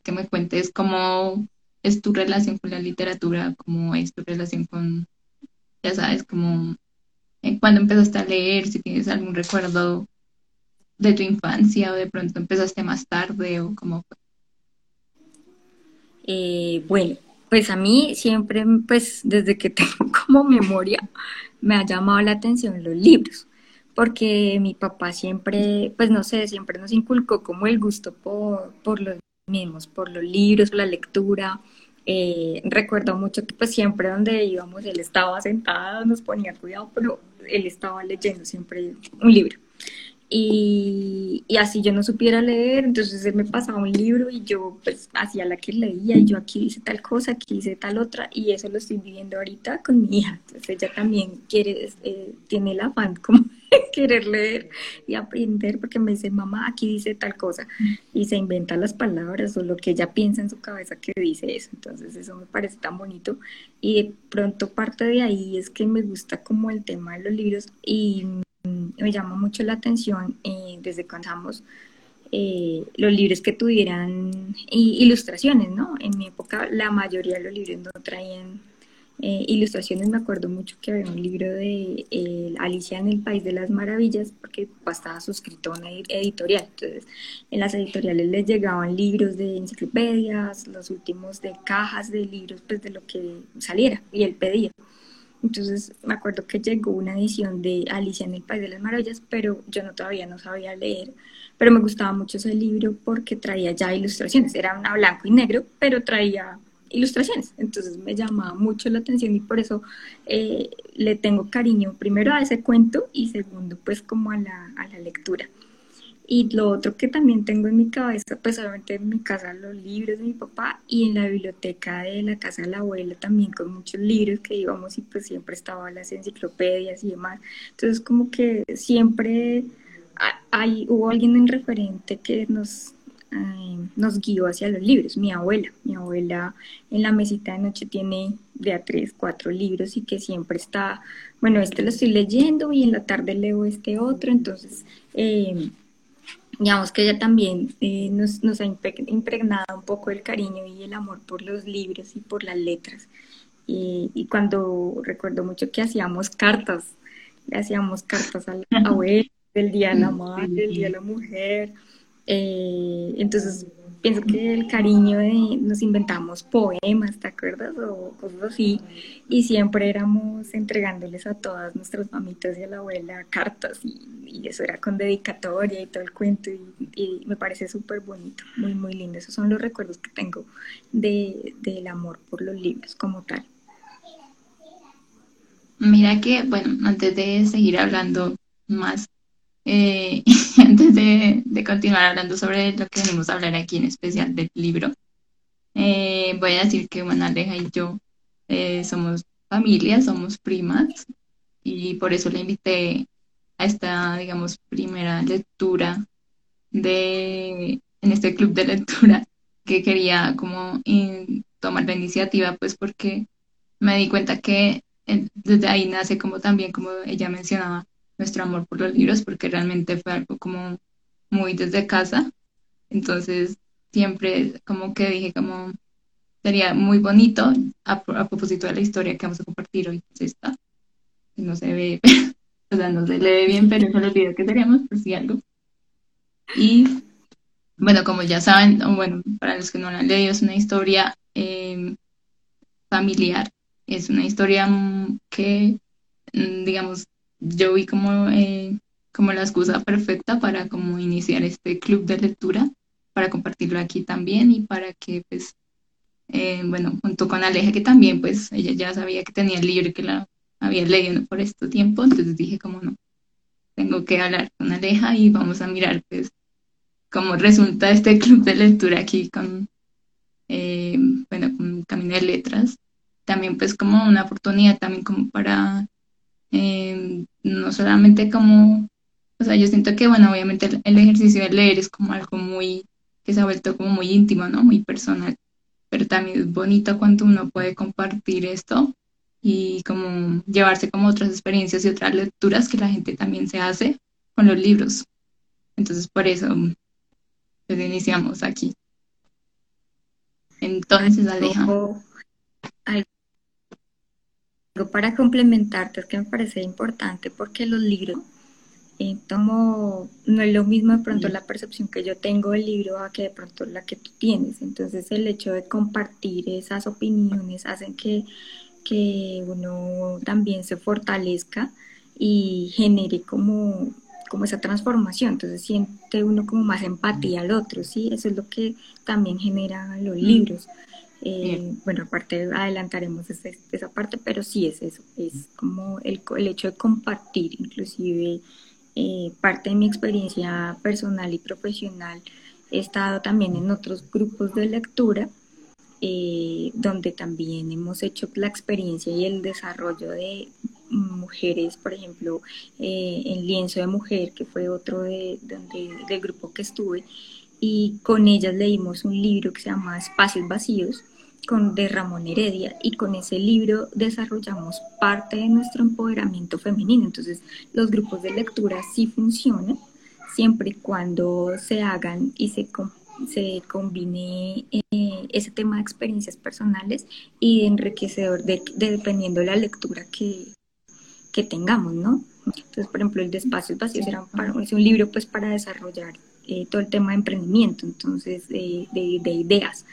que me cuentes cómo es tu relación con la literatura, cómo es tu relación con, ya sabes, como eh, cuando empezaste a leer, si tienes algún recuerdo de tu infancia o de pronto empezaste más tarde o cómo fue. Eh, bueno, pues a mí siempre, pues desde que tengo como memoria, me ha llamado la atención los libros, porque mi papá siempre, pues no sé, siempre nos inculcó como el gusto por, por los por los libros, por la lectura. Eh, recuerdo mucho que pues siempre donde íbamos él estaba sentado, nos ponía cuidado, pero él estaba leyendo siempre un libro. Y, así yo no supiera leer, entonces él me pasaba un libro y yo pues hacía la que leía y yo aquí dice tal cosa, aquí dice tal otra y eso lo estoy viviendo ahorita con mi hija, entonces ella también quiere, eh, tiene el afán como de querer leer y aprender porque me dice mamá aquí dice tal cosa y se inventa las palabras o lo que ella piensa en su cabeza que dice eso, entonces eso me parece tan bonito y de pronto parte de ahí es que me gusta como el tema de los libros y me llama mucho la atención eh, desde cuando estamos eh, los libros que tuvieran ilustraciones, ¿no? En mi época la mayoría de los libros no traían eh, ilustraciones. Me acuerdo mucho que había un libro de Alicia en el País de las Maravillas, porque estaba suscrito a una editorial. Entonces, en las editoriales les llegaban libros de enciclopedias, los últimos de cajas de libros, pues de lo que saliera, y él pedía. Entonces me acuerdo que llegó una edición de Alicia en el País de las Maravillas, pero yo no todavía no sabía leer, pero me gustaba mucho ese libro porque traía ya ilustraciones, era una blanco y negro, pero traía ilustraciones, entonces me llamaba mucho la atención y por eso eh, le tengo cariño primero a ese cuento y segundo pues como a la, a la lectura. Y lo otro que también tengo en mi cabeza, pues obviamente en mi casa los libros de mi papá y en la biblioteca de la casa de la abuela también con muchos libros que íbamos y pues siempre estaban las enciclopedias y demás. Entonces como que siempre hay, hubo alguien en referente que nos, nos guió hacia los libros, mi abuela. Mi abuela en la mesita de noche tiene de a tres, cuatro libros y que siempre está, bueno, este lo estoy leyendo y en la tarde leo este otro, entonces... Eh, digamos que ella también eh, nos, nos, ha impregnado un poco el cariño y el amor por los libros y por las letras. Y, cuando recuerdo mucho que hacíamos cartas, le hacíamos cartas a la abuela, del Día de la Madre, del Día de la Mujer. Eh, entonces pienso que el cariño de nos inventamos poemas, ¿te acuerdas? O cosas así. Y siempre éramos entregándoles a todas nuestras mamitas y a la abuela cartas y, eso era con dedicatoria y todo el cuento y, me parece súper bonito, muy, muy lindo. Esos son los recuerdos que tengo de, del amor por los libros como tal. Mira que, bueno, antes de seguir hablando más eh, antes de, continuar hablando sobre lo que venimos a hablar aquí en especial del libro, eh, voy a decir que bueno, y yo eh, somos familia, somos primas y por eso le invité a esta, digamos, primera lectura de, en este club de lectura que quería como tomar la iniciativa, pues porque me di cuenta que desde ahí nace como también, como ella mencionaba, nuestro amor por los libros, porque realmente fue algo como muy desde casa. Entonces, siempre como que dije como sería muy bonito a, propósito de la historia que vamos a compartir hoy, es esta. No se ve, o sea, no se lee bien, pero es el video que teníamos, por si algo. Y bueno, como ya saben, bueno, para los que no la han leído, es una historia eh, familiar. Es una historia que, mm, digamos, yo vi como, eh, como la excusa perfecta para como iniciar este club de lectura, para compartirlo aquí también y para que pues, eh, bueno, junto con Aleja, que también pues ella ya sabía que tenía el libro que la había leído por este tiempo, entonces dije como no, tengo que hablar con Aleja y vamos a mirar pues cómo resulta este club de lectura aquí con, eh, bueno, con Camino de Letras. También pues como una oportunidad también como para eh, no solamente como, o sea, yo siento que, bueno, obviamente el, ejercicio de leer es como algo muy, que se ha vuelto como muy íntimo, ¿no? Muy personal, pero también es bonito cuando uno puede compartir esto y como llevarse como otras experiencias y otras lecturas que la gente también se hace con los libros. Entonces, por eso pues, iniciamos aquí. Entonces, Aleja. Algo para complementarte es que me parece importante porque los libros eh, tomo, no es lo mismo de pronto la percepción que yo tengo del libro a que de pronto la que tú tienes. Entonces el hecho de compartir esas opiniones hacen que, que uno también se fortalezca y genere como, como esa transformación. Entonces siente uno como más empatía al otro, ¿sí? Eso es lo que también genera los libros. Eh, bueno, aparte adelantaremos esa, parte, pero sí es eso, es como el, el hecho de compartir, inclusive eh, parte de mi experiencia personal y profesional, he estado también en otros grupos de lectura, eh, donde también hemos hecho la experiencia y el desarrollo de mujeres, por ejemplo, en Lienzo de Mujer, que fue otro de, donde, del grupo que estuve, y con ellas leímos un libro que se llama Espacios Vacíos, con, de Ramón Heredia y con ese libro desarrollamos parte de nuestro empoderamiento femenino. Entonces los grupos de lectura sí funcionan siempre y cuando se hagan y se, se combine eh, ese tema de experiencias personales y de enriquecedor de, dependiendo de la lectura que, que tengamos, ¿no? Entonces, por ejemplo, el de espacios vacíos era es un libro pues para desarrollar eh, todo el tema de emprendimiento, entonces, de, de ideas.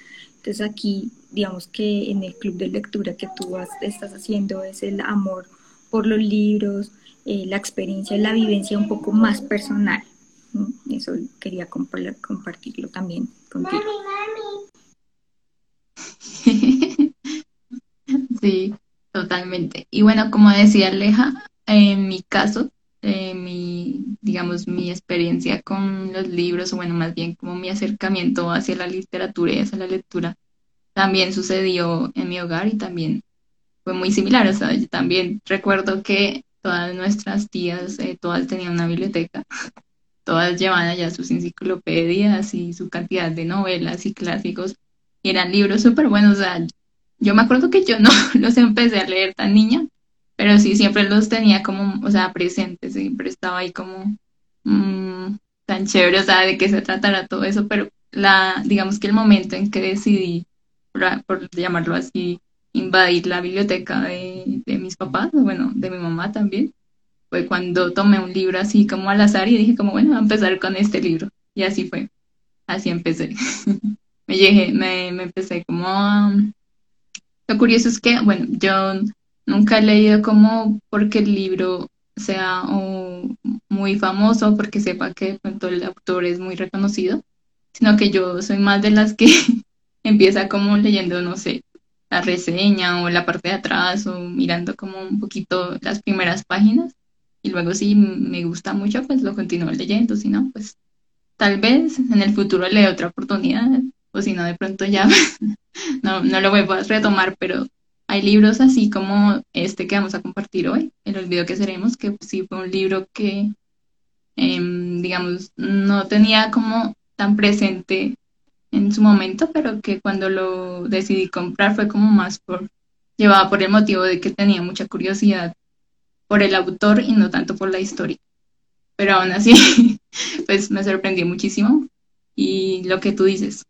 Entonces aquí, digamos que en el club de lectura que tú estás haciendo es el amor por los libros, eh, la experiencia, la vivencia un poco más personal. Eso quería compartirlo también contigo. Sí, totalmente. Y bueno, como decía Aleja, en mi caso, eh, mi, digamos, mi experiencia con los libros, o bueno, más bien como mi acercamiento hacia la literatura y hacia la lectura, también sucedió en mi hogar y también fue muy similar. O sea, yo también recuerdo que todas nuestras tías, eh, todas tenían una biblioteca, todas llevaban allá sus enciclopedias y su cantidad de novelas y clásicos, y eran libros súper buenos. O sea, yo me acuerdo que yo no los empecé a leer tan niña, pero sí siempre los tenía como, o sea, presentes, siempre estaba ahí como mmm, tan chévere, o sea, de qué se tratará todo eso, pero la, digamos que el momento en que decidí, por, llamarlo así, invadir la biblioteca de, de mis papás, bueno, de mi mamá también, fue cuando tomé un libro así como al azar y dije como, bueno, voy a empezar con este libro. Y así fue, así empecé. me, llegué, me, me empecé como... Lo curioso es que, bueno, yo Nunca he leído como porque el libro sea muy famoso, porque sepa que pronto el autor es muy reconocido, sino que yo soy más de las que empieza como leyendo, no sé, la reseña o la parte de atrás o mirando como un poquito las primeras páginas. Y luego si me gusta mucho pues lo continúo leyendo, si no pues tal vez en el futuro le dé otra oportunidad o si no de pronto ya no, no lo voy a retomar, pero libros así como este que vamos a compartir hoy, El olvido que seremos, que sí fue un libro que, em, digamos, no tenía como tan presente en su momento, pero que cuando lo decidí comprar fue como más por, llevaba por el motivo de que tenía mucha curiosidad por el autor y no tanto por la historia. Pero aún así, pues me sorprendió muchísimo. Y lo que tú dices,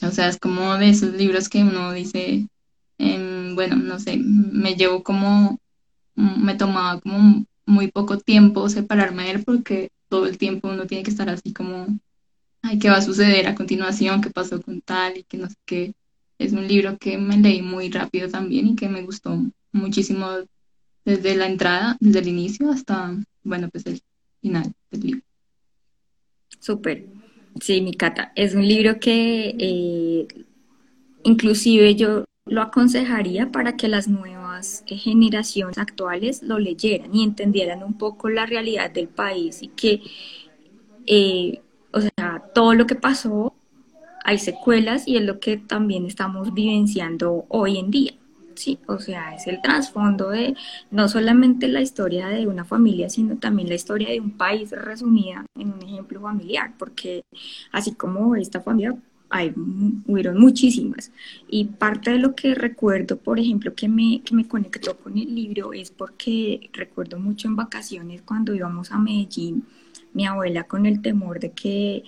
o sea, es como de esos libros que uno dice, bueno, no sé, me llevo como, me tomaba como muy poco tiempo separarme de él porque todo el tiempo uno tiene que estar así como, ay, ¿qué va a suceder a continuación? ¿Qué pasó con tal? Y que no sé qué. Es un libro que me leí muy rápido también y que me gustó muchísimo desde la entrada, desde el inicio hasta, bueno, pues el final del libro. Súper. Sí, mi Cata, es un libro que eh, inclusive yo lo aconsejaría para que las nuevas eh, generaciones actuales lo leyeran y entendieran un poco la realidad del país y que, eh, o sea, todo lo que pasó, hay secuelas y es lo que también estamos vivenciando hoy en día. Sí, o sea, es el trasfondo de no solamente la historia de una familia, sino también la historia de un país resumida en un ejemplo familiar, porque así como esta familia hay, hubieron muchísimas. Y parte de lo que recuerdo, por ejemplo, que me, que me conectó con el libro es porque recuerdo mucho en vacaciones cuando íbamos a Medellín, mi abuela con el temor de que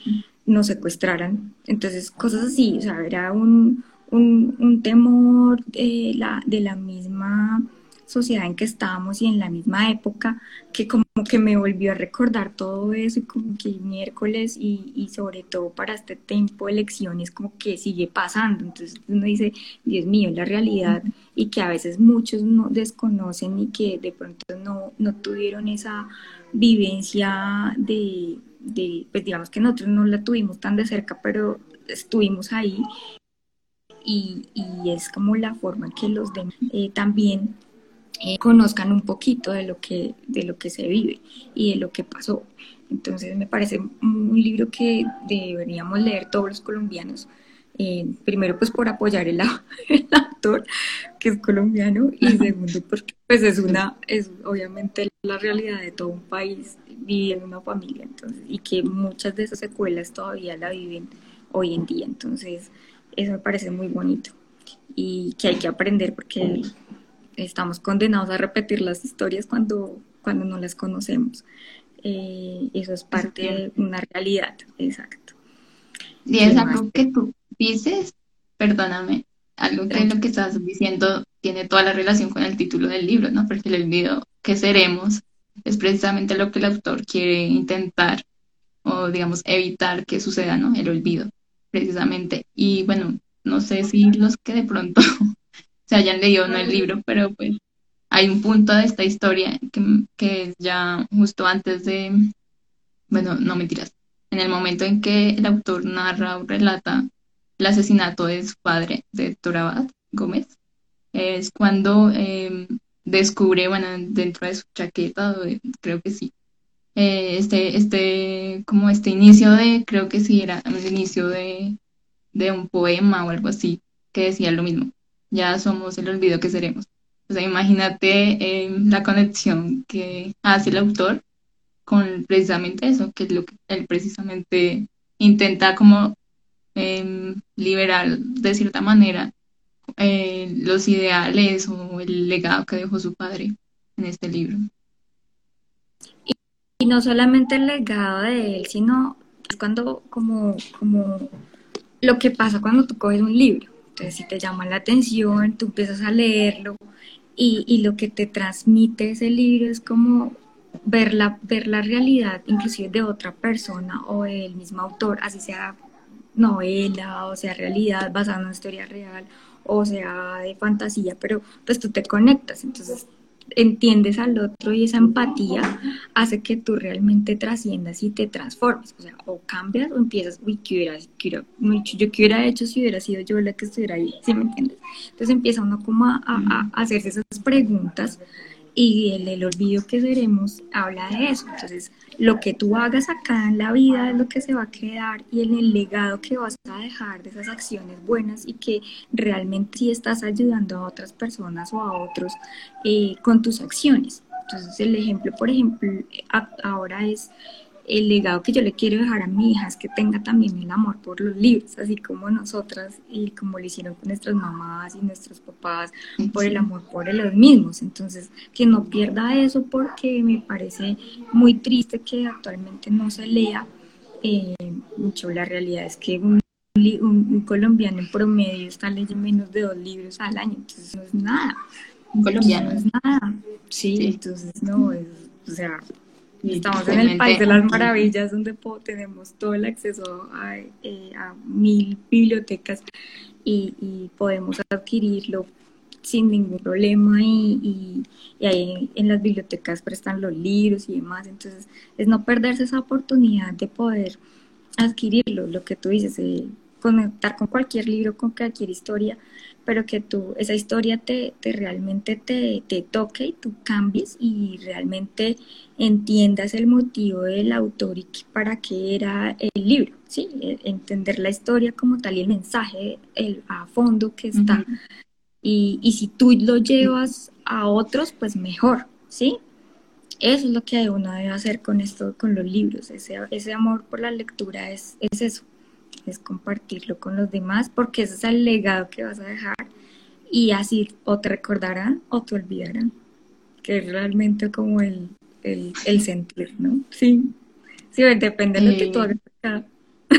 nos secuestraran. Entonces, cosas así, o sea, era un, un, un temor de la, de la misma sociedad en que estábamos y en la misma época, que como que me volvió a recordar todo eso y como que miércoles y, y sobre todo para este tiempo de elecciones como que sigue pasando. Entonces uno dice, Dios mío, la realidad y que a veces muchos no desconocen y que de pronto no, no tuvieron esa vivencia de, de, pues digamos que nosotros no la tuvimos tan de cerca, pero estuvimos ahí. Y, y es como la forma en que los demás eh, también eh, conozcan un poquito de lo, que, de lo que se vive y de lo que pasó. Entonces me parece un libro que deberíamos leer todos los colombianos. Eh, primero pues por apoyar el, el, autor que es colombiano y segundo porque pues es una es obviamente la realidad de todo un país vivir en una familia entonces y que muchas de esas secuelas todavía la viven hoy en día entonces eso me parece muy bonito y que hay que aprender porque estamos condenados a repetir las historias cuando, cuando no las conocemos. Eh, eso es parte de una realidad, exacto. Y es algo que tú dices, perdóname, algo que lo que estás diciendo tiene toda la relación con el título del libro, ¿no? Porque el olvido que seremos es precisamente lo que el autor quiere intentar o digamos evitar que suceda, ¿no? El olvido, precisamente. Y bueno, no sé si los que de pronto se hayan leído no el libro, pero pues hay un punto de esta historia que, que es ya justo antes de, bueno, no mentiras, en el momento en que el autor narra o relata el asesinato de su padre, de Torabat Gómez, es cuando eh, descubre, bueno, dentro de su chaqueta, creo que sí, eh, este, este, como este inicio de, creo que sí, era el inicio de, de un poema o algo así, que decía lo mismo ya somos el olvido que seremos. O sea, imagínate eh, la conexión que hace el autor con precisamente eso, que es lo que él precisamente intenta como eh, liberar de cierta manera eh, los ideales o el legado que dejó su padre en este libro. Y, y no solamente el legado de él, sino es cuando como, como lo que pasa cuando tú coges un libro entonces, si te llama la atención, tú empiezas a leerlo y, y lo que te transmite ese libro es como ver la, ver la realidad inclusive de otra persona o del mismo autor, así sea novela o sea realidad basada en una historia real o sea de fantasía, pero pues tú te conectas, entonces entiendes al otro y esa empatía hace que tú realmente trasciendas y te transformes. O sea, o cambias o empiezas, uy, ¿qué hubiera, qué yo qué hubiera hecho si hubiera sido yo la que estuviera ahí? ¿Sí me entiendes? Entonces empieza uno como a hacerse esas preguntas y el, olvido que seremos habla de eso. Entonces, lo que tú hagas acá en la vida es lo que se va a quedar y en el legado que vas a dejar de esas acciones buenas y que realmente sí estás ayudando a otras personas o a otros eh, con tus acciones. Entonces, el ejemplo, por ejemplo, ahora es el legado que yo le quiero dejar a mi hija es que tenga también el amor por los libros, así como nosotras y como lo hicieron con nuestras mamás y nuestros papás, por el amor por los mismos. Entonces, que no pierda eso porque me parece muy triste que actualmente no se lea eh, mucho. La realidad es que un, un, colombiano en promedio está leyendo menos de dos libros al año, entonces no es nada. Un colombiano. No es nada. Sí, sí. entonces no, es, o sea, Estamos en el país de las maravillas donde tenemos todo el acceso a, eh, a mil bibliotecas y, y, podemos adquirirlo sin ningún problema y, y, y, ahí en las bibliotecas prestan los libros y demás. Entonces es no perderse esa oportunidad de poder adquirirlo, lo que tú dices, eh, conectar con cualquier libro, con cualquier historia, pero que tú, esa historia te, te realmente te, te, toque y tú cambies y realmente entiendas el motivo del autor y para qué era el libro, ¿sí? E, entender la historia como tal y el mensaje el, a fondo que está. Uh -huh. y, y, si tú lo llevas a otros, pues mejor, ¿sí? Eso es lo que uno debe hacer con esto, con los libros. Ese, ese amor por la lectura es, es eso, es compartirlo con los demás, porque ese es el legado que vas a dejar y así o te recordarán o te olvidarán, que es realmente como el, el, el sentir, ¿no? Sí, sí, depende de lo que tú hagas acá.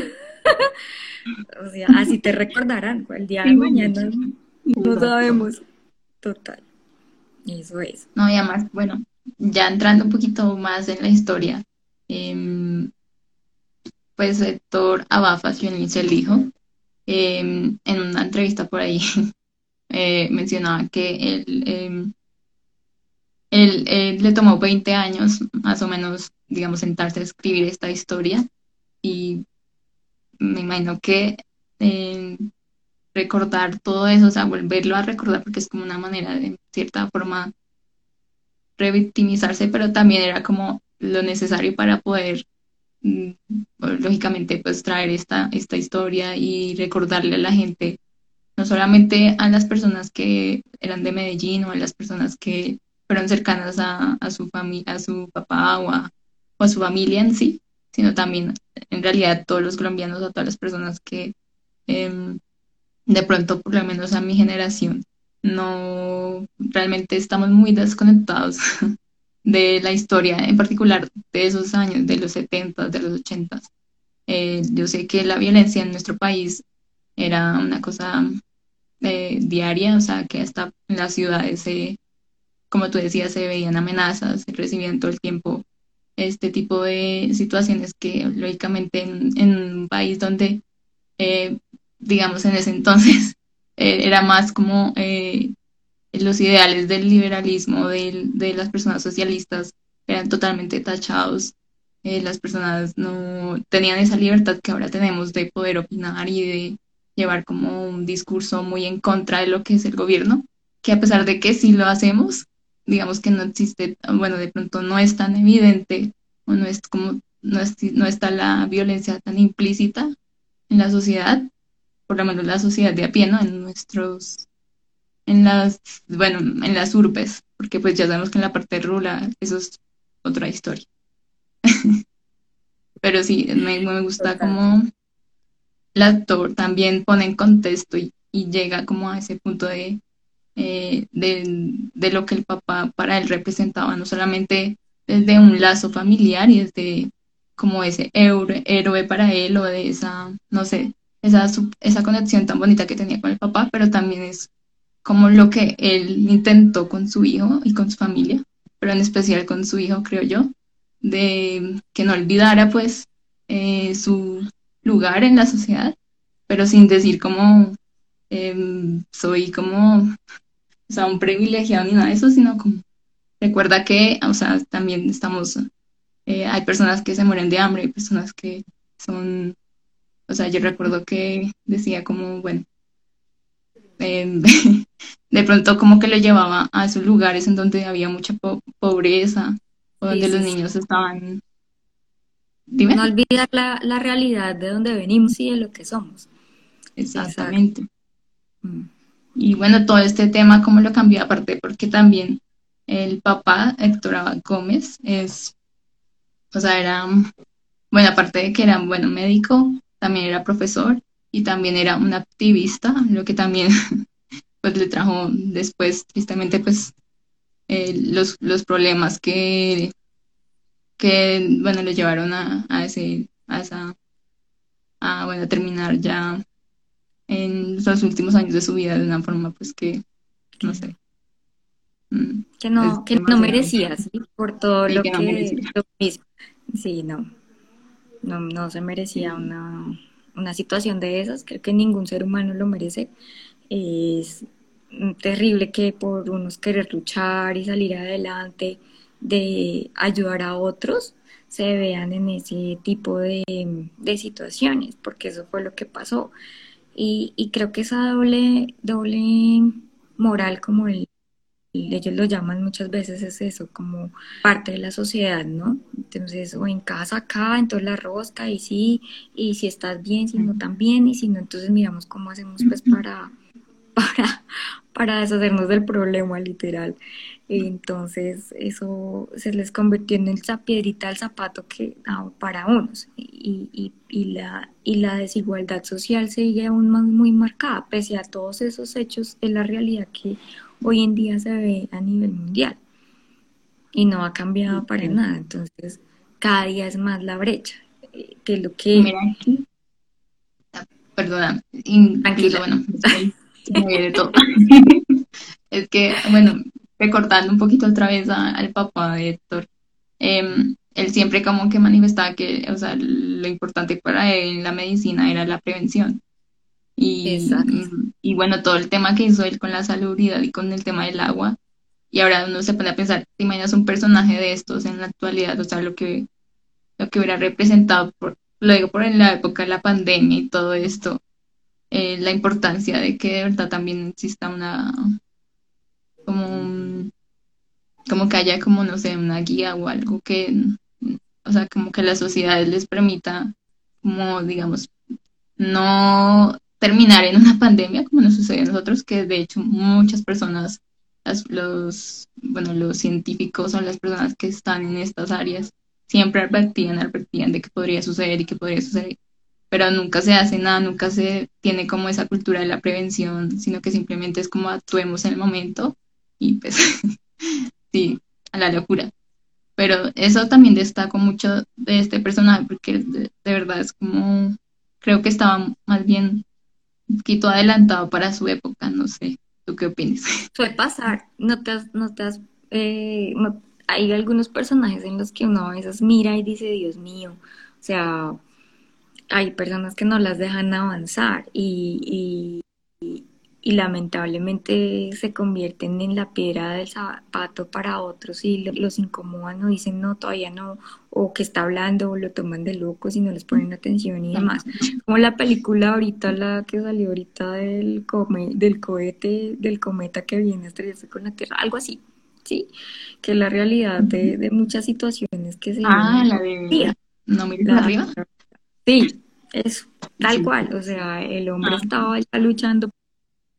O sea, así te recordarán el día de mañana. No sabemos. Total. Eso es. No, y además, bueno, ya entrando un poquito más en la historia, em, pues Héctor Abafa Sionis, el hijo, em, en una entrevista por ahí, eh, mencionaba que él, em, le tomó 20 años, más o menos, digamos, sentarse a escribir esta historia. Y me imagino que recordar todo eso, o sea, volverlo a recordar porque es como una manera de cierta forma revictimizarse, pero también era como lo necesario para poder, lógicamente, pues traer esta, esta historia y recordarle a la gente, no solamente a las personas que eran de Medellín o a las personas que fueron cercanas a, su familia, a su papá o a, o a su familia en sí, sino también en realidad a todos los colombianos, a todas las personas que em, de pronto, por lo menos a mi generación, no realmente estamos muy desconectados de la historia, en particular de esos años, de los 70, de los 80. Eh, yo sé que la violencia en nuestro país era una cosa eh, diaria, o sea, que hasta en las ciudades, como tú decías, se veían amenazas, se recibían todo el tiempo este tipo de situaciones que lógicamente en, un país donde, eh, digamos, en ese entonces eh, era más como eh, los ideales del liberalismo, de, las personas socialistas, eran totalmente tachados. las personas no tenían esa libertad que ahora tenemos de poder opinar y de llevar como un discurso muy en contra de lo que es el gobierno, que a pesar de que sí lo hacemos, digamos que no existe, bueno, de pronto no es tan evidente o no es como, no, no está la violencia tan implícita en la sociedad, por lo menos la sociedad de a pie, ¿no? En nuestros, en las, bueno, en las urbes, porque pues ya sabemos que en la parte rural eso es otra historia. Pero sí, me, me gusta como el actor también pone en contexto y, y llega como a ese punto de, eh, de, lo que el papá para él representaba, no solamente desde un lazo familiar y desde como ese héroe, héroe para él o de esa, no sé, esa, esa conexión tan bonita que tenía con el papá, pero también es como lo que él intentó con su hijo y con su familia, pero en especial con su hijo, creo yo, de que no olvidara pues eh, su lugar en la sociedad, pero sin decir como em, soy como o sea, un privilegiado ni nada de eso, sino como recuerda que, o sea, también estamos, eh, hay personas que se mueren de hambre, hay personas que son, o sea, yo recuerdo que decía como, bueno, em, de pronto como que lo llevaba a esos lugares en donde había mucha pobreza o donde los niños estaban... Dime. No olvidar la, la, realidad de donde venimos y de lo que somos. Exactamente. Mm. Y bueno, todo este tema, ¿cómo lo cambió? Aparte, porque también el papá, Héctor Abad Gómez, es, o sea, era, bueno, aparte de que era un buen médico, también era profesor y también era un activista, lo que también pues le trajo después, tristemente, pues eh, los, los problemas que, que, bueno, le llevaron a, a ese, a esa, a, bueno, terminar ya en los últimos años de su vida de una forma pues que, no sé. Mm, que no, que no merecía, ¿sí? Por todo lo que, no Sí, no. no. No se merecía una, una situación de esas. Creo que ningún ser humano lo merece. Es terrible que por unos querer luchar y salir adelante, de ayudar a otros, se vean en ese tipo de, de situaciones, porque eso fue lo que pasó. Y, creo que esa doble, doble moral, como ellos lo llaman muchas veces, es eso, como parte de la sociedad, ¿no? Entonces, o en casa acá, entonces la rosca, y sí, y si estás bien, si no tan bien, y si no, entonces miramos cómo hacemos pues para, para, para deshacernos del problema, literal. Entonces eso se les convirtió en esa piedrita al zapato que para unos y, la, y la desigualdad social sigue aún más muy marcada, pese a todos esos hechos, es la realidad que hoy en día se ve a nivel mundial y no ha cambiado para nada. Entonces cada día es más la brecha, eh, que lo que... perdona, incluso, bueno, de todo. es que, bueno, recordando un poquito otra vez al papá de Héctor, em, él siempre como que manifestaba que, o sea, lo importante para él la medicina era la prevención. Y, y, bueno, todo el tema que hizo él con la salubridad y con el tema del agua. Y ahora uno se pone a pensar, ¿te imaginas un personaje de estos en la actualidad? O sea, lo que, lo que hubiera representado, por, lo digo por en la época de la pandemia y todo esto, eh, la importancia de que de verdad también exista una, como, como que haya como, no sé, una guía o algo que, o sea, como que la sociedad les permita, como, digamos, no terminar en una pandemia como nos sucede a nosotros, que de hecho muchas personas, los, bueno, los científicos o las personas que están en estas áreas siempre advertían, advertían de que podría suceder y que podría suceder, pero nunca se hace nada, nunca se tiene como esa cultura de la prevención, sino que simplemente es como actuemos en el momento y pues sí, a la locura. Pero eso también destaco mucho de este personaje porque de verdad es como, creo que estaba más bien poquito adelantado para su época, no sé, ¿tú qué opinas? Suele pasar, no te has, no te has, eh, hay algunos personajes en los que uno a veces mira y dice, Dios mío, o sea, hay personas que no las dejan avanzar y, y lamentablemente se convierten en la piedra del zapato para otros y los incomodan o dicen no, todavía no, o que está hablando o lo toman de loco si no les ponen atención y demás. Como la película ahorita, la que salió ahorita del, come, del cohete, del cometa que viene a estrellarse con la Tierra, algo así, ¿sí? Que es la realidad de, muchas situaciones que se... Ah, la de... No me arriba. Sí, eso, tal cual, o sea, el hombre ah. estaba ya luchando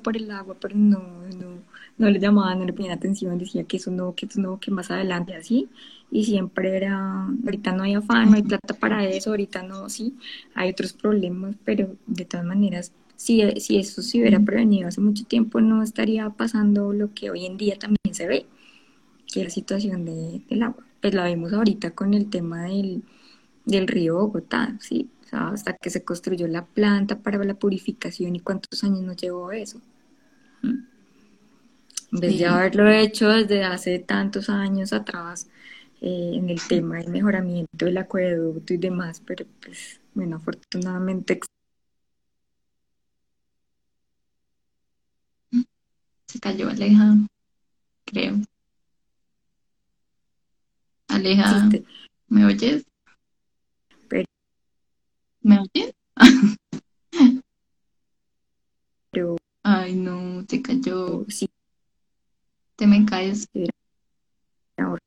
por el agua, pero no, no, no le llamaban, no le ponían atención, decía que eso no, que eso no, que más adelante así, y siempre era, ahorita no hay afán, no hay plata para eso, ahorita no, sí, hay otros problemas, pero de todas maneras, si, si eso se hubiera prevenido hace mucho tiempo, no estaría pasando lo que hoy en día también se ve, que es la situación de, del agua. Pues la vemos ahorita con el tema del, del río Bogotá, sí, hasta que se construyó la planta para la purificación y cuántos años nos llevó eso. En vez de haberlo hecho desde hace tantos años atrás eh, en el tema del mejoramiento del acueducto y demás, pero pues, bueno, afortunadamente. Se cayó Aleja, creo. Aleja, ¿me oyes? ¿Me oyes? Pero Ay, no, te cayó. sí, Te me caes. ahora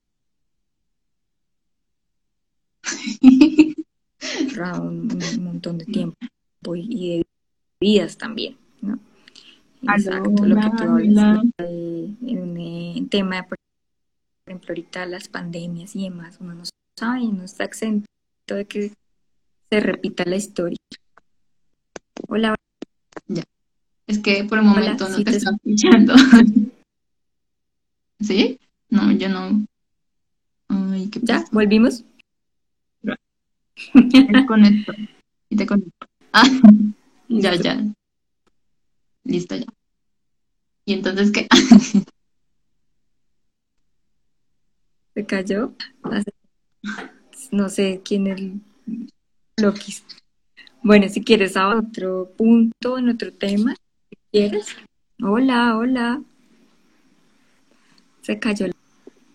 un, un montón de tiempo y de vidas también, ¿no? Exacto, lo que tú hablas en un tema, por ejemplo, ahorita las pandemias y demás, uno no sabe, no está exento de que se repita la historia. Hola. Es que por el momento no te, estoy escuchando. ¿Sí? No, yo no. Ay, ¿qué ¿Ya? ¿Volvimos? Te conecto. Y te conecto. Ah, ya, ya. Listo, ya. ¿Y entonces qué? ¿Se cayó? No sé quién es el Loquis. Bueno, si quieres a otro punto, en otro tema, quieres. Hola, hola. Se cayó.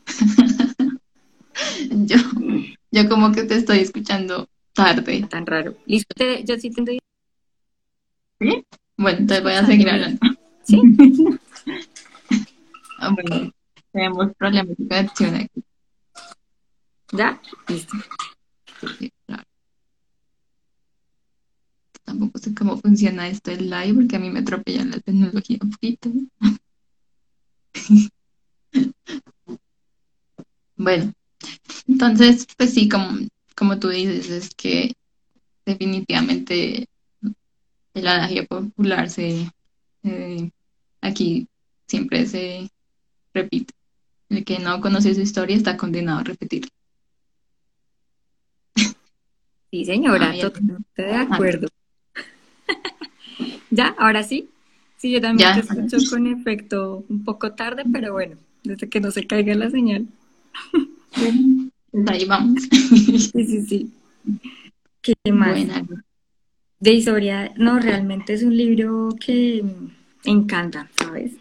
yo, yo como que te estoy escuchando tarde. Tan raro. Listo, yo sí te ¿Sí? Bueno, entonces voy a seguir hablando. ¿Sí? Ah, bueno, tenemos problemas de conexión aquí. ¿Ya? Listo. Sí, tampoco sé cómo funciona esto del live porque a mí me atropella la tecnología un poquito. bueno, entonces, pues sí, como, como tú dices, es que definitivamente el adagio popular se eh, aquí siempre se repite. El que no conoce su historia está condenado a repetirla. Sí, señora, totalmente de acuerdo. ¿Ya? ¿Ahora sí? Sí, yo también te escucho con efecto un poco tarde, pero bueno, desde que no se caiga la señal. Ahí vamos. Sí, sí, sí. ¿Qué más? De historia, no, realmente es un libro que encanta, ¿sabes?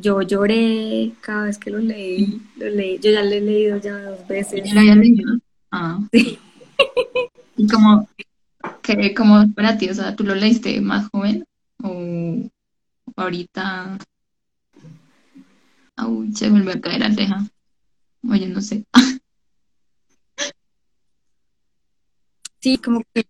Yo lloré cada vez que lo leí, lo leí, yo ya lo he leído ya dos veces. ¿Ya lo había leído? Ah. Sí. ¿Y cómo, que, cómo para ti? O sea, ¿tú lo leíste más joven o ahorita? Uy, se vuelve a caer Aleja. Oye, no sé. Sí, como que...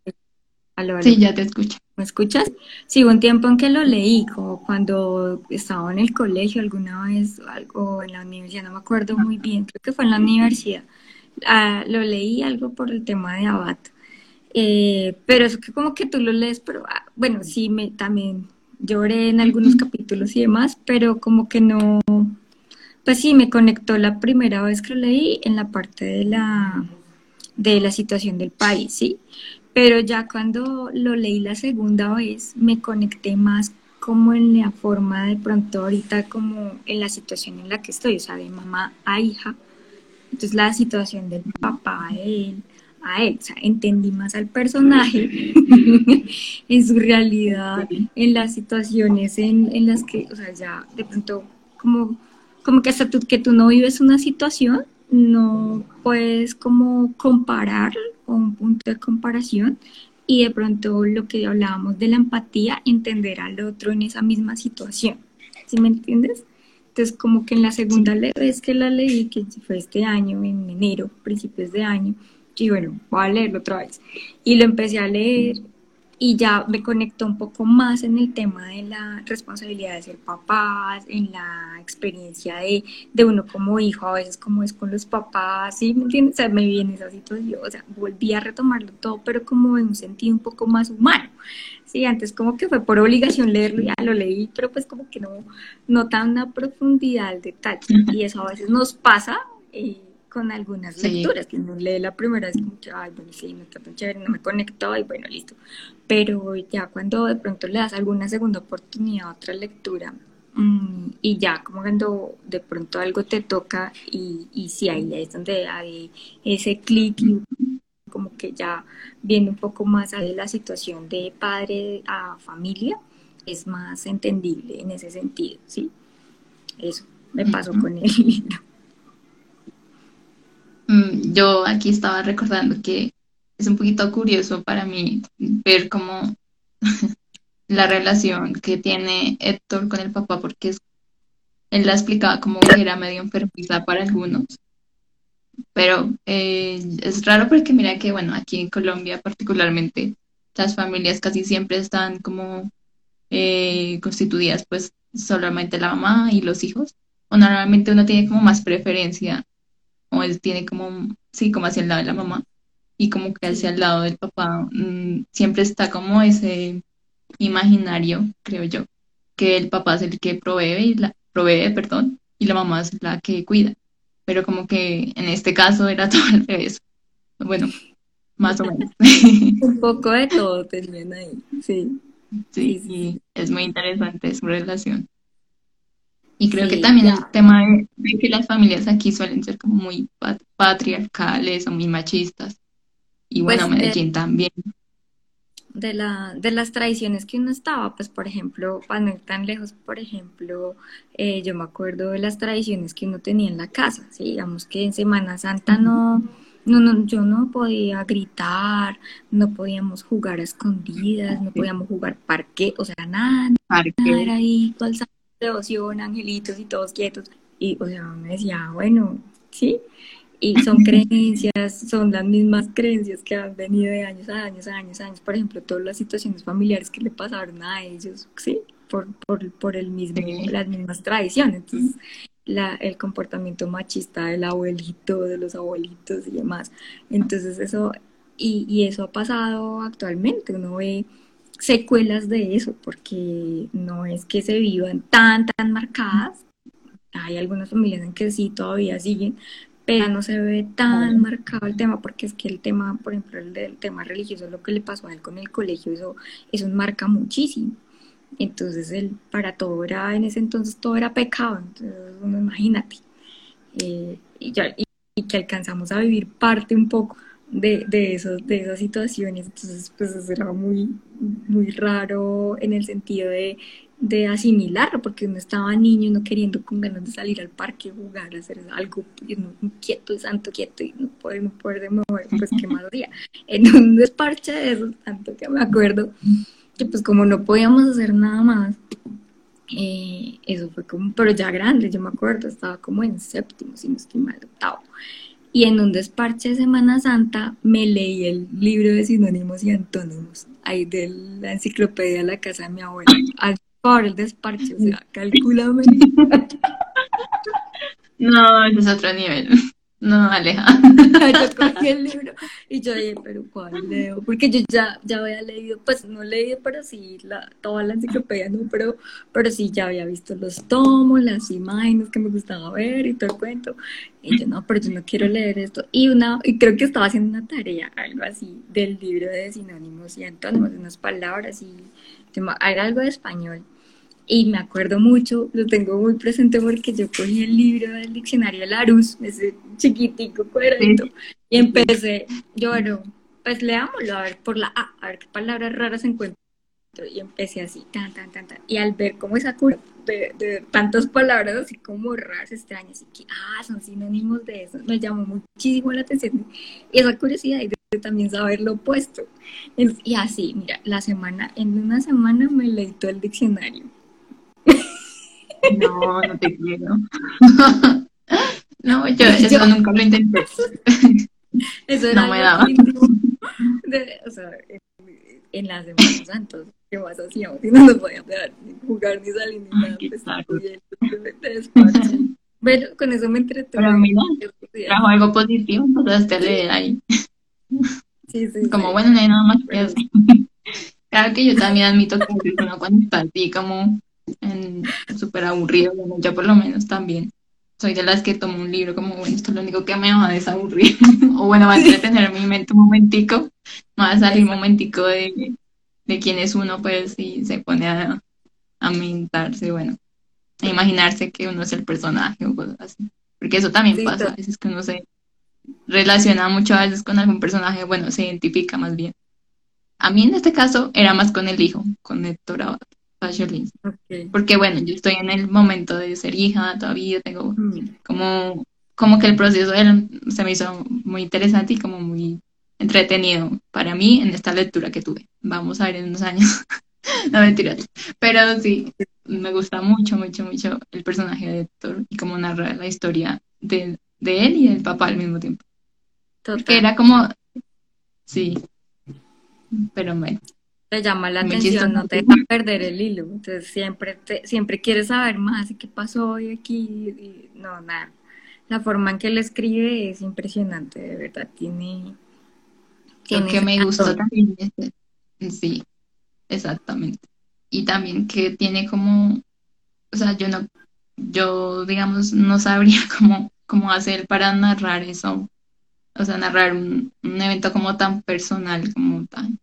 Sí, ya te escucho. ¿Me escuchas? Sí, un tiempo en que lo leí, como cuando estaba en el colegio alguna vez, o algo en la universidad, no me acuerdo muy bien, creo que fue en la universidad. Ah, lo leí algo por el tema de Abad. Eh, pero es que como que tú lo lees, pero ah, bueno, sí, me, también lloré en algunos capítulos y demás, pero como que no, pues sí, me conectó la primera vez que lo leí en la parte de la, de la situación del país, ¿sí? Pero ya cuando lo leí la segunda vez, me conecté más como en la forma de pronto ahorita como en la situación en la que estoy, o sea, de mamá a hija. Entonces la situación del papá a él, a él, o sea, entendí más al personaje en su realidad, en las situaciones en, en, las que, o sea, ya de pronto como, como que hasta tú, que tú no vives una situación, no puedes como comparar o un punto de comparación y de pronto lo que hablábamos de la empatía, entender al otro en esa misma situación, ¿sí me entiendes? Entonces como que en la segunda vez que la leí, que fue este año, en enero, principios de año, y bueno, voy a leerlo otra vez. Y lo empecé a leer y ya me conectó un poco más en el tema de la responsabilidad de ser papás, en la experiencia de, de uno como hijo, a veces como es con los papás, ¿sí? ¿Me entiendes? O sea, me vi en esa situación, o sea, volví a retomarlo todo, pero como en un sentido un poco más humano. Sí, antes como que fue por obligación leerlo, ya lo leí, pero pues como que no, no tan una profundidad al detalle. Y eso a veces nos pasa. Eh, con algunas lecturas, que uno lee la primera vez como que, ay, bueno, sí, no está tan chévere, no me conectó y bueno, listo. Pero ya cuando de pronto le das alguna segunda oportunidad a otra lectura mm, y ya como cuando de pronto algo te toca y, y sí, ahí es donde hay ese clic como que ya viene un poco más de la situación de padre a familia, es más entendible en ese sentido, ¿sí? Eso me pasó con el libro. Mm, yo aquí estaba recordando que es un poquito curioso para mí ver cómo la relación que tiene Héctor con el papá, porque él la explicaba como que era medio enfermiza para algunos. Pero eh, es raro porque mira que, bueno, aquí en Colombia particularmente, las familias casi siempre están como eh, constituidas pues solamente la mamá y los hijos. O normalmente uno tiene como más preferencia él tiene como, sí, como hacia el lado de la mamá y como que hacia el lado del papá mm, siempre está como ese imaginario, creo yo, que el papá es el que provee y la provee, perdón, y la mamá es la que cuida. Pero como que en este caso era todo al revés. Bueno, más o menos. Un poco de todo tenían ahí, sí. Sí, sí, es muy interesante su relación. Y creo que también el tema de, que las familias aquí suelen ser como muy patriarcales o muy machistas. Y bueno, pues, Medellín eh, también. De, la, de las tradiciones que uno estaba, pues por ejemplo, para no ir tan lejos, por ejemplo, eh, yo me acuerdo de las tradiciones que uno tenía en la casa, ¿sí? digamos que en Semana Santa no, no, no, yo no podía gritar, no podíamos jugar a escondidas, no podíamos jugar parque, o sea, nada, nada era ahí, todo devoción, angelitos y todos quietos. Y, o sea, me decía, bueno, sí. Y son creencias, son las mismas creencias que han venido de años a años a años a años. Por ejemplo, todas las situaciones familiares que le pasaron a ellos, sí, por, por, por el mismo, las mismas tradiciones. Entonces, la, el comportamiento machista del abuelito, de los abuelitos y demás. Entonces, eso, y, y eso ha pasado actualmente. Uno ve secuelas de eso, porque no es que se vivan tan, tan marcadas. Hay algunas familias en que sí todavía siguen, pero no se ve tan marcado el tema, porque es que el tema, por ejemplo, el del tema religioso, lo que le pasó a él con el colegio, eso, eso marca muchísimo. Entonces, él, para todo era, en ese entonces todo era pecado, entonces uno imagínate. Eh, y, ya, y, que alcanzamos a vivir parte un poco de, de, esos, de esas situaciones, entonces pues eso era muy, muy raro en el sentido de, de asimilarlo, porque uno estaba niño, no queriendo con ganas de salir al parque, jugar, hacer algo, uno, quieto, santo, quieto, y no poder, no poder mover, pues qué más día. En un desparche de eso, tanto que me acuerdo, que pues como no podíamos hacer nada más, eh, eso fue como, pero ya grande, yo me acuerdo, estaba como en séptimo, si no estoy mal, octavo. Y en un desparche de Semana Santa me leí el libro de sinónimos y antónimos, ahí de la enciclopedia de la casa de mi abuela, al por el desparche, o sea, calculame. No, ese es otro nivel. No, Aleja. yo cogí el libro y yo dije, pero ¿cuál leo? Porque yo ya, ya había leído, pues no leí, pero sí, la, toda la enciclopedia, no, pero, pero sí ya había visto los tomos, las imágenes que me gustaba ver y todo el cuento. Y yo, no, pero yo no quiero leer esto. Y una, y creo que estaba haciendo una tarea, algo así, del libro de sinónimos y antónimos, unas palabras y era algo de español. Y me acuerdo mucho, lo tengo muy presente porque yo cogí el libro del diccionario Larus, ese chiquitico cuadradito, y empecé, yo, bueno, pues leámoslo, a ver por la A, a ver qué palabras raras encuentro. Y empecé así, tan, tan, tan, tan. Y al ver cómo esa cura de, de, tantas palabras así como raras, extrañas, y que, ah, son sinónimos de eso, me llamó muchísimo la atención. Y esa curiosidad de también saber lo opuesto. Y así, mira, la semana, en una semana me leí todo el diccionario no, no te quiero. no, yo eso nunca lo intenté. Eso era no me daba. De, o sea, en, las Semanas Santos, ¿qué más hacíamos? Y no nos podíamos dejar ni jugar ni salir ni nada. Pues, Pero con eso me entretuve. Pero mira, trajo algo positivo, pasaste a leer ahí. Sí, sí, como sí. bueno, no hay nada más que hacer. Claro que yo también admito que uno cuando está así como súper aburrido, bueno, yo por lo menos también soy de las que tomo un libro como, bueno, esto es lo único que me va a desaburrir, o bueno, va a entretener mi mente un momentico, va a salir un momentico de, de quién es uno, pues, y se pone a, a mentarse, bueno, a imaginarse que uno es el personaje o cosas así, porque eso también pasa, a veces que uno se relaciona mucho a veces con algún personaje, bueno, se identifica más bien. A mí en este caso era más con el hijo, con Héctor Abad. Porque bueno, yo estoy en el momento de ser hija, todavía tengo mm. como, como que el proceso se me hizo muy interesante y como muy entretenido para mí en esta lectura que tuve. Vamos a ver en unos años. no mentiras. Pero sí, me gusta mucho, mucho, mucho el personaje de Héctor y cómo narra la historia de, de él y del papá al mismo tiempo. Porque era como, sí, pero bueno te llama la atención, no te deja perder el hilo. Entonces siempre te, siempre quieres saber más y qué pasó hoy aquí. no, nada. La forma en que él escribe es impresionante, de verdad. Tiene. tiene Lo que me gustó también sí, exactamente. Y también que tiene como, o sea, yo no, yo digamos, no sabría cómo, cómo hacer para narrar eso. O sea, narrar un, un evento como tan personal, como tan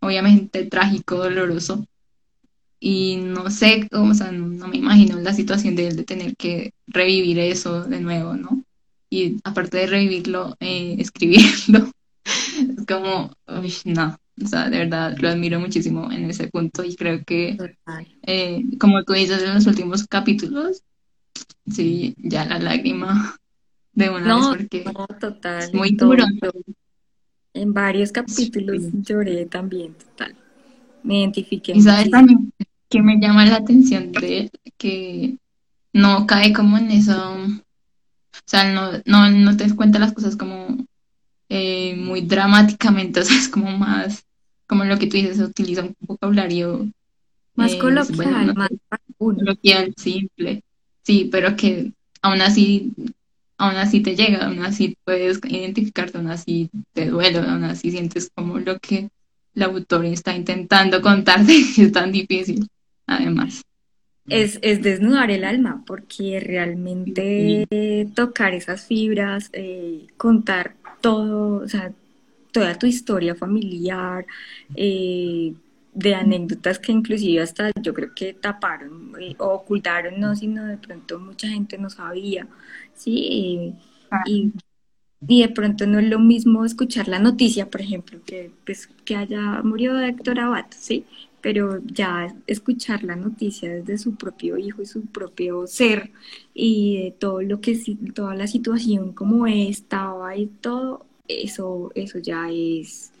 obviamente trágico, doloroso. Y no sé, o sea, no, me imagino la situación de él de tener que revivir eso de nuevo, ¿no? Y aparte de revivirlo, eh, escribirlo. es como, uy, no, o sea, de verdad lo admiro muchísimo en ese punto y creo que, eh, como tú dices en los últimos capítulos, sí, ya la lágrima de una vez porque total, es muy duro. En varios capítulos lloré también, total. Me identifiqué. Y sabes también que me llama la atención de él, que no cae como en eso, o sea, no, no, no te cuenta las cosas como eh, muy dramáticamente, o sea, es como más, como lo que tú dices, utiliza un vocabulario más eh, coloquial, más coloquial, simple, sí, pero que aún así aún así te llega, aún así puedes identificarte, aún así te duele, aún así sientes como lo que el autor está intentando contarte, que es tan difícil, además. Es, es desnudar el alma, porque realmente tocar esas fibras, eh, contar todo, o sea, toda tu historia familiar, eh, de anécdotas que inclusive hasta yo creo que taparon eh, o ocultaron, no, sino de pronto mucha gente no sabía, ¿sí? y, y, de pronto no es lo mismo escuchar la noticia, por ejemplo, que, pues, que haya murió Héctor Abad, ¿sí? Pero ya escuchar la noticia desde su propio hijo y su propio ser y de todo lo que, toda la situación como estaba y todo, eso, eso ya es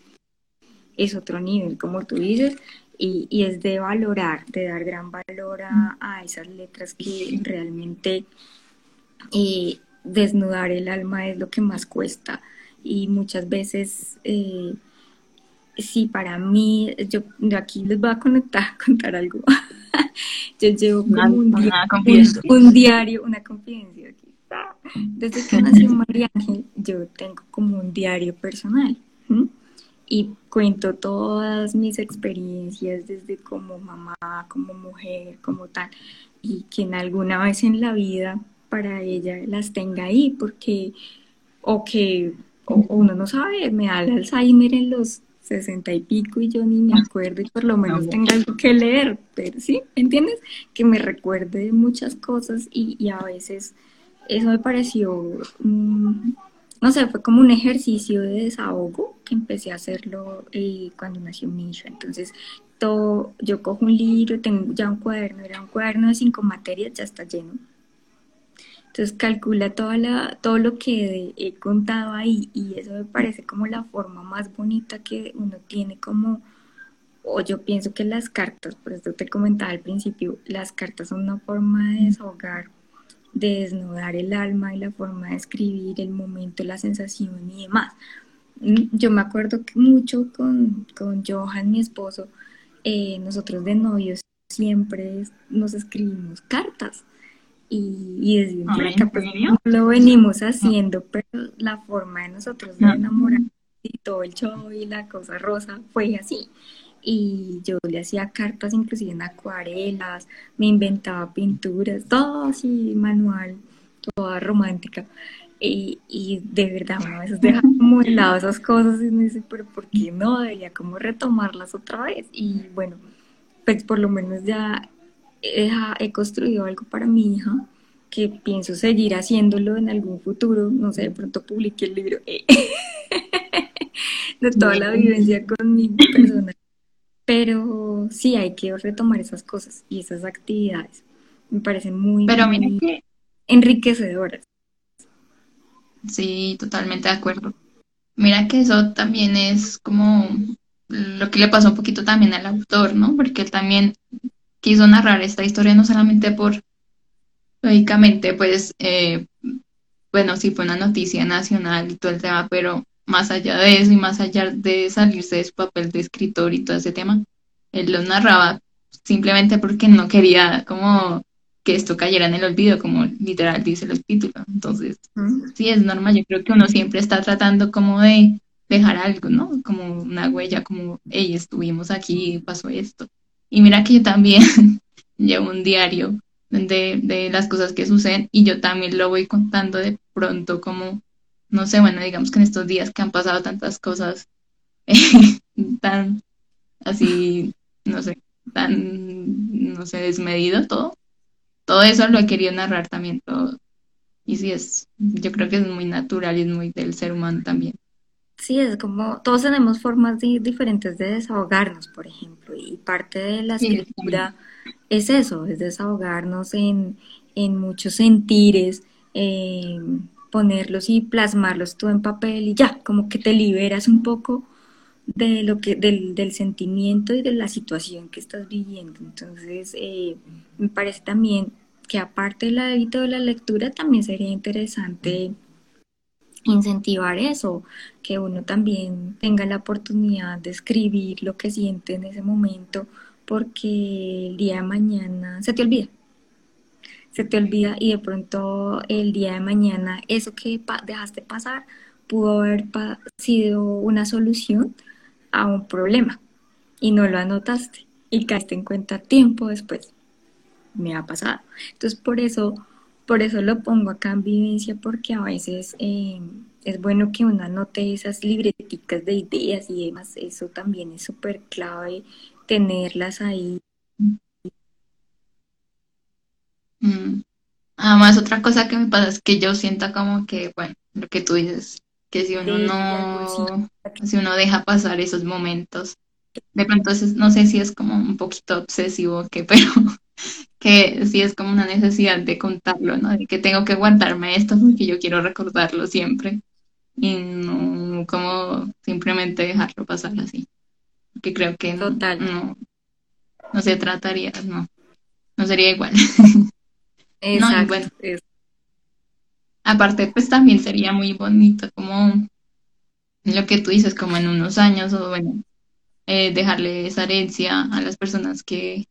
es otro nivel, como tú dices, y, y es de valorar, de dar gran valor a, esas letras que realmente eh, desnudar el alma es lo que más cuesta y muchas veces... Eh, sí, para mí, yo, aquí les voy a conectar, contar algo. yo llevo como un, un, diario, una confidencia aquí. Desde que nació María Ángel, yo tengo como un diario personal y cuento todas mis experiencias desde como mamá, como mujer, como tal, y que en alguna vez en la vida para ella las tenga ahí, porque o que uno no sabe, me da el Alzheimer en los sesenta y pico y yo ni me acuerdo y por lo menos tenga algo que leer, pero sí, ¿entiendes? Que me recuerde muchas cosas y, a veces eso me pareció no sé, fue como un ejercicio de desahogo que empecé a hacerlo eh, cuando nació mi hija. Entonces, todo, yo cojo un libro, tengo ya un cuaderno, era un cuaderno de cinco materias, ya está lleno. Entonces calcula toda la, todo lo que he contado ahí y eso me parece como la forma más bonita que uno tiene como, o yo pienso que las cartas, por eso te comentaba al principio, las cartas son una forma de desahogar de desnudar el alma y la forma de escribir, el momento, la sensación y demás. Mm, yo me acuerdo que mucho con, con Johan, mi esposo, eh, nosotros de novios siempre nos escribimos cartas y, desde un pues, lo venimos haciendo, pero la forma de nosotros de enamorar y todo el show y la cosa rosa fue así y yo le hacía cartas inclusive en acuarelas, me inventaba pinturas, todo así manual, toda romántica. Y, y de verdad, a veces deja como de lado esas cosas y me dice, pero ¿por qué no? Debería como retomarlas otra vez. Y bueno, pues por lo menos ya he, he construido algo para mi hija que pienso seguir haciéndolo en algún futuro, no sé, de pronto publique el libro de toda la vivencia con mi persona pero sí hay que retomar esas cosas y esas actividades. Me parecen muy, Pero que... enriquecedoras. Sí, totalmente de acuerdo. Mira que eso también es como lo que le pasó un poquito también al autor, ¿no? Porque él también quiso narrar esta historia no solamente por, lógicamente, pues, eh, bueno, sí fue una noticia nacional y todo el tema, pero más allá de eso y más allá de salirse de su papel de escritor y todo ese tema, él lo narraba simplemente porque no quería como que esto cayera en el olvido, como literal dice el título. Entonces, sí, es normal, yo creo que uno siempre está tratando como de dejar algo, ¿no? Como una huella, como, hey, estuvimos aquí, pasó esto. Y mira que yo también llevo un diario de, de las cosas que suceden y yo también lo voy contando de pronto como no sé, bueno, digamos que en estos días que han pasado tantas cosas tan así, no sé, tan, no sé, desmedido todo, todo eso lo he querido narrar también todo. Y sí, es, yo creo que es muy natural y es muy del ser humano también. Sí, es como, todos tenemos formas diferentes de desahogarnos, por ejemplo, y parte de la escritura es eso, es desahogarnos en, en muchos sentires, eh, ponerlos y plasmarlos todo en papel y ya, como que te liberas un poco de lo que, del, del sentimiento y de la situación que estás viviendo. Entonces, eh, me parece también que aparte del hábito de la lectura, también sería interesante incentivar eso, que uno también tenga la oportunidad de escribir lo que siente en ese momento, porque el día de mañana se te olvida se te olvida y de pronto el día de mañana eso que dejaste pasar pudo haber sido una solución a un problema y no lo anotaste y caíste en cuenta tiempo después. Me ha pasado. Entonces por eso, por eso lo pongo acá en vivencia porque a veces eh, es bueno que uno anote esas libreticas de ideas y demás. Eso también es súper clave tenerlas ahí. Mm. Además, otra cosa que me pasa es que yo siento como que, bueno, lo que tú dices, que si uno no, si uno deja pasar esos momentos, de pronto no sé si es como un poquito obsesivo, que, pero que sí es como una necesidad de contarlo, ¿no? De que tengo que aguantarme esto porque yo quiero recordarlo siempre y no como simplemente dejarlo pasar así. Que creo que no, no, no se trataría, no, no sería igual. Exacto. bueno, aparte, pues también sería muy bonito como lo que tú dices, como en unos años o bueno, eh, dejarle esa herencia a las personas que,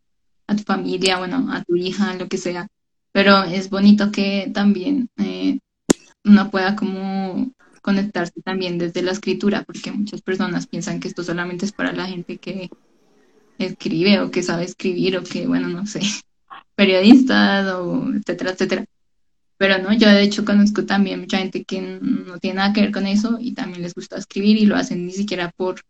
a tu familia, bueno, a tu hija, lo que sea. Pero es bonito que también eh, uno pueda como conectarse también desde la escritura, porque muchas personas piensan que esto solamente es para la gente que escribe o que sabe escribir o que, bueno, no sé, periodistas o etcétera, etcétera. Pero no, yo de hecho conozco también mucha gente que no tiene nada que ver con eso y también les gusta escribir y lo hacen ni siquiera por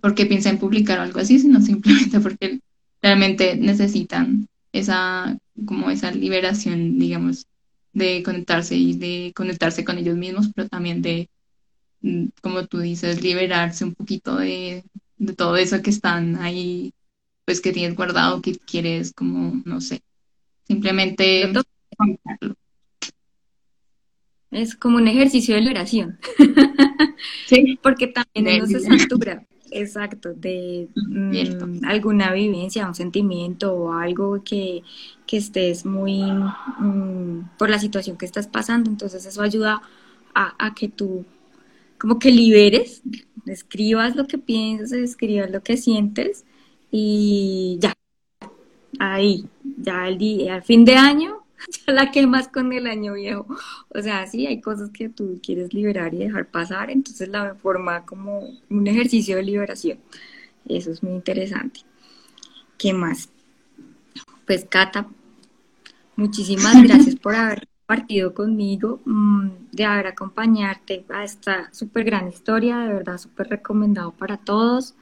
porque piensan publicar algo así, sino simplemente porque realmente necesitan esa como esa liberación, digamos, de conectarse y de conectarse con ellos mismos, pero también de, mm, como tú dices, liberarse un poquito de, de todo eso que están ahí, pues que tienes guardado, que quieres como, no sé, simplemente Es como un ejercicio de liberación. Sí. Porque también uno se satura, exacto, de mm, alguna vivencia, un sentimiento o algo que, que estés muy mm, por la situación que estás pasando. Entonces eso ayuda a, a, que tú como que liberes, escribas lo que piensas, escribas lo que sientes y ya, ahí, ya el día, al fin de año, ya la quemas con el año viejo. O sea, sí, hay cosas que tú quieres liberar y dejar pasar, entonces la forma como un ejercicio de liberación. Eso es muy interesante. ¿Qué más? Pues Cata, muchísimas gracias por haber compartido conmigo, mm, de haber acompañarte a esta súper gran historia, de verdad súper recomendado para todos.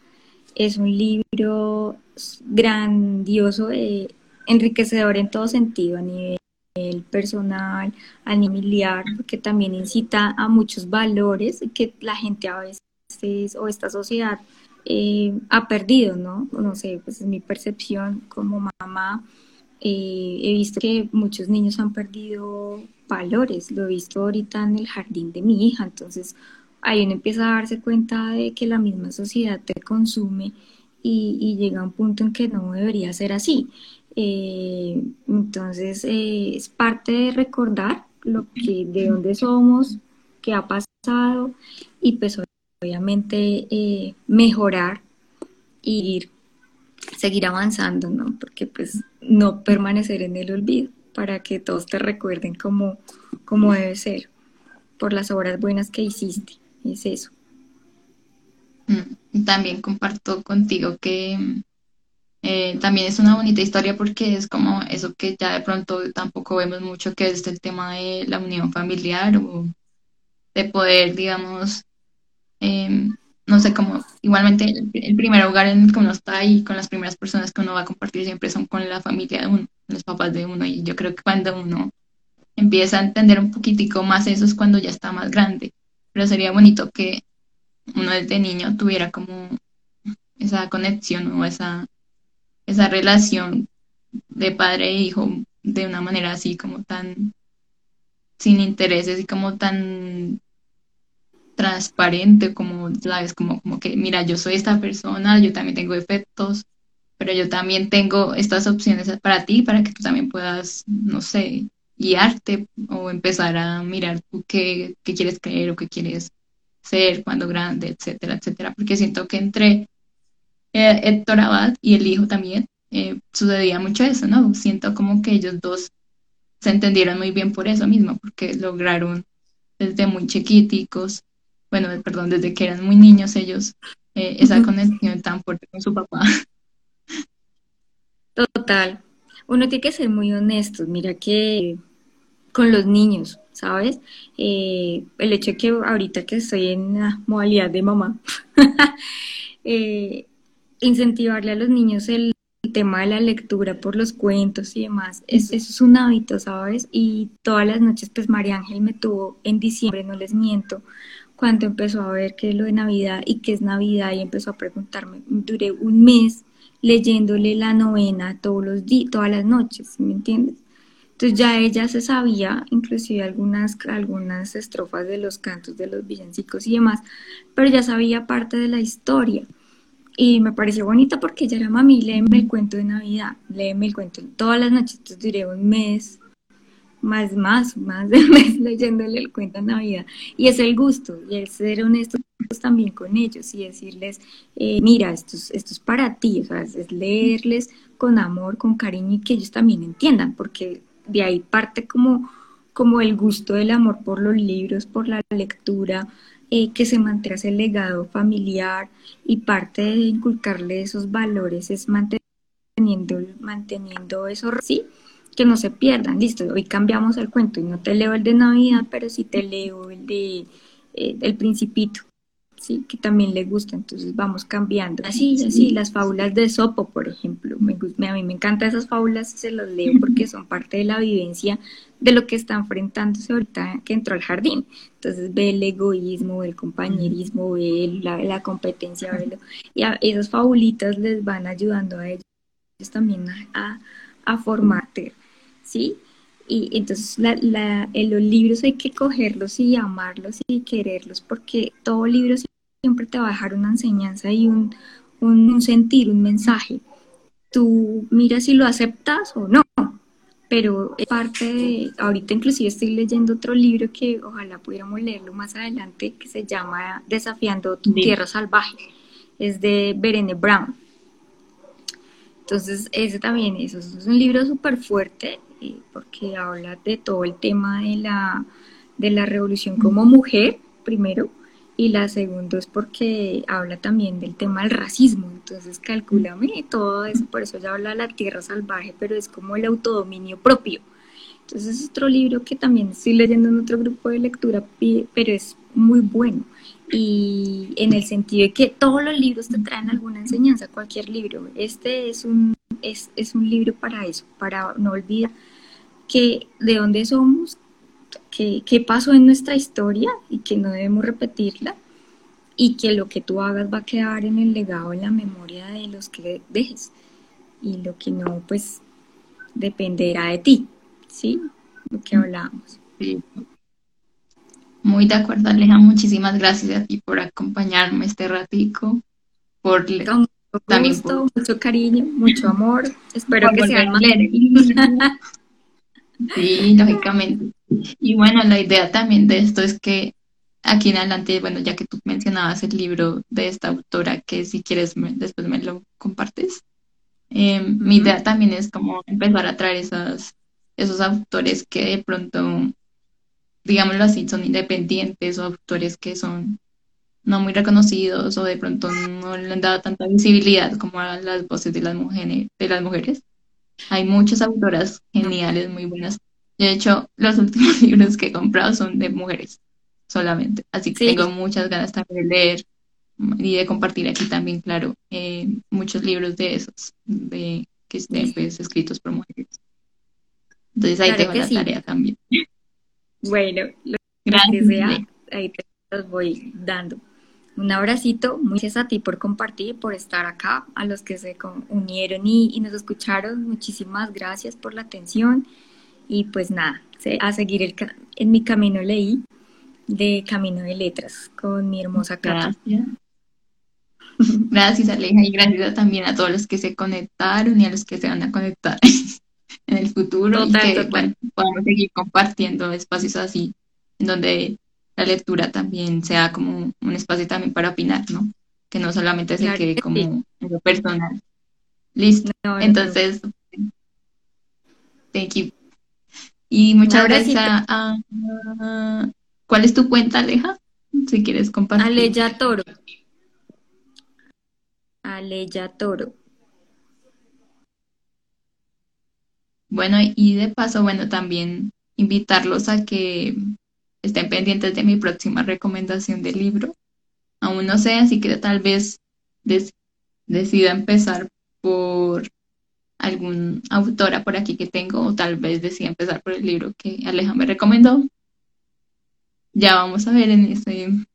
Es un libro grandioso, eh, enriquecedor en todo sentido, a nivel personal, a nivel familiar, porque también incita a muchos valores que la gente a veces o esta sociedad eh, ha perdido, ¿no? No sé, pues es mi percepción como mamá. Eh, he visto que muchos niños han perdido valores, lo he visto ahorita en el jardín de mi hija, entonces ahí uno empieza a darse cuenta de que la misma sociedad te consume y, llega a un punto en que no debería ser así. Eh, entonces eh, es parte de recordar lo que, de dónde somos, qué ha pasado y pues obviamente eh, mejorar y seguir avanzando, ¿no? Porque pues no permanecer en el olvido para que todos te recuerden como, como debe ser por las obras buenas que hiciste. Es eso. Mm, también comparto contigo que eh, también es una bonita historia porque es como eso que ya de pronto tampoco vemos mucho, que es el tema de la unión familiar o de poder, digamos, em, no sé cómo, igualmente el, primer hogar en el que uno está y con las primeras personas que uno va a compartir siempre son con la familia de uno, los papás de uno. Y yo creo que cuando uno empieza a entender un poquitico más eso es cuando ya está más grande. Pero sería bonito que uno desde niño tuviera como esa conexión o esa, esa relación de padre e hijo de una manera así como tan sin intereses y como tan transparente, como, ¿sabes? Como, como que, mira, yo soy esta persona, yo también tengo efectos, pero yo también tengo estas opciones para ti, para que tú también puedas, no sé, guiarte o empezar a mirar tú qué, qué quieres creer o qué quieres ser cuando grande, etcétera, etcétera, porque siento que entre eh, Héctor Abad y el hijo también eh, sucedía mucho eso, ¿no? Siento como que ellos dos se entendieron muy bien por eso mismo, porque lograron desde muy chiquiticos bueno, perdón, desde que eran muy niños ellos, eh, esa conexión tan fuerte con su papá. Total. Uno tiene que ser muy honesto. Mira que con los niños, ¿sabes? Eh, el hecho de que ahorita que estoy en la modalidad de mamá, eh, incentivarle a los niños el tema de la lectura por los cuentos y demás, eso, es un hábito, ¿sabes? Y todas las noches, pues María Ángel me tuvo en diciembre, no les miento, cuando empezó a ver qué es lo de Navidad y qué es Navidad y empezó a preguntarme, duré un mes leyéndole la novena todos los días, todas las noches, ¿me entiendes? Entonces ya ella se sabía, inclusive algunas, algunas estrofas de los cantos de los villancicos y demás, pero ya sabía parte de la historia. Y me pareció bonita porque ella era mami, léeme el cuento de Navidad, léeme el cuento todas las noches, entonces duré un mes, más, más, más de mes leyéndole el cuento de Navidad. Y es el gusto, y el ser honesto también con ellos y decirles, eh, mira, esto es, esto es para ti, o sea, es leerles con amor, con cariño y que ellos también entiendan, porque de ahí parte como, como el gusto del amor por los libros, por la lectura, eh, que se mantenga ese legado familiar y parte de inculcarle esos valores es manteniendo, manteniendo eso, sí, que no se pierdan. Listo, hoy cambiamos el cuento y no te leo el de Navidad, pero sí te leo el de eh, El Principito. ¿sí? que también le gusta, entonces vamos cambiando. Así, así, las fábulas de Sopo, por ejemplo, me, a mí me encantan esas fábulas, se las leo porque son parte de la vivencia de lo que está enfrentándose ahorita que entró al jardín. Entonces ve el egoísmo, ve el compañerismo, ve la, competencia, ve y a esas fabulitas les van ayudando a ellos también a, a formarte, ¿sí? Y entonces la, en los libros hay que cogerlos y amarlos y quererlos porque todo libro siempre te va a dejar una enseñanza y un, un, sentir, un mensaje. Tú miras si lo aceptas o no, pero es parte de, ahorita inclusive estoy leyendo otro libro que ojalá pudiéramos leerlo más adelante, que se llama Desafiando tu tierra salvaje, es de Berene Brown. Entonces, ese también eso es un libro súper fuerte porque habla de todo el tema de la, de la revolución como mujer, primero, y la segunda es porque habla también del tema del racismo, entonces calculame todo eso, por eso ya habla de la tierra salvaje, pero es como el autodominio propio. Entonces es otro libro que también estoy leyendo en otro grupo de lectura, pero es muy bueno. Y en el sentido de que todos los libros te traen alguna enseñanza, cualquier libro. Este es un, es, es un libro para eso, para no olvidar que de dónde somos, qué, pasó en nuestra historia y que no debemos repetirla y que lo que tú hagas va a quedar en el legado, en la memoria de los que dejes y lo que no, pues dependerá de ti, ¿sí? Lo que hablábamos. Sí. Muy de acuerdo, Aleja. Muchísimas gracias a ti por acompañarme este ratico, por mucho también mucho cariño, mucho amor. Espero que sean más. Sí, lógicamente. Y bueno, la idea también de esto es que aquí en adelante, bueno, ya que tú mencionabas el libro de esta autora, que si quieres después me lo compartes, eh, mi idea también es como empezar a traer esas, esos autores que de pronto, digámoslo así, son independientes o autores que son no muy reconocidos o de pronto no le han dado tanta visibilidad como a las voces de las mujeres, de las mujeres hay muchas autoras geniales, muy buenas. De hecho, los últimos libros que he comprado son de mujeres solamente. Así que tengo muchas ganas también de leer y de compartir aquí también, claro, eh, muchos libros de esos, de que estén pues, escritos por mujeres. Entonces ahí tengo la tarea también. Bueno, lo Gracias. sea, ahí te los voy dando. Un abracito, muchas a ti por compartir, por estar acá, a los que se unieron y, nos escucharon, muchísimas gracias por la atención y pues nada, a seguir el, en mi camino leí de Camino de Letras con mi hermosa Cata. Gracias. Gracias Aleja y gracias también a todos los que se conectaron y a los que se van a conectar en el futuro y que podamos seguir compartiendo espacios así en donde la lectura también sea como un espacio también para opinar, ¿no? Que no solamente se quede como en lo personal. Listo. Entonces, thank you. Y muchas gracias a, ¿Cuál es tu cuenta, Aleja? Si quieres compartir. Aleya Toro. Aleya Toro. Bueno, y de paso, bueno, también invitarlos a que estén pendientes de mi próxima recomendación de libro. Aún no sé, así que tal vez decida empezar por algún autora por aquí que tengo o tal vez decida empezar por el libro que Aleja me recomendó. Ya vamos a ver en.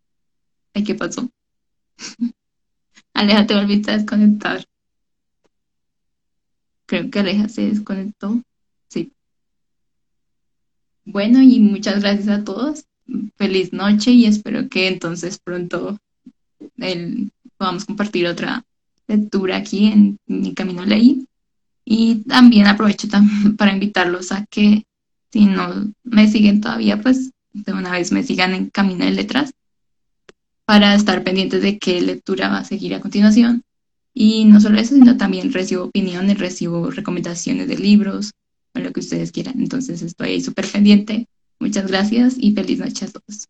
Ay, ¿qué pasó? Aleja, te volviste a desconectar. Creo que Aleja se desconectó. Bueno, y muchas gracias a todos. Feliz noche y espero que entonces pronto el, podamos compartir otra lectura aquí en Mi Camino Ley. Y también aprovecho para invitarlos a que si no me siguen todavía, pues de una vez me sigan en Camino de Letras para estar pendientes de qué lectura va a seguir a continuación. Y no solo eso, sino también recibo opiniones, recibo recomendaciones de libros, lo que ustedes quieran. Entonces estoy ahí súper pendiente. Muchas gracias y feliz noche a todos.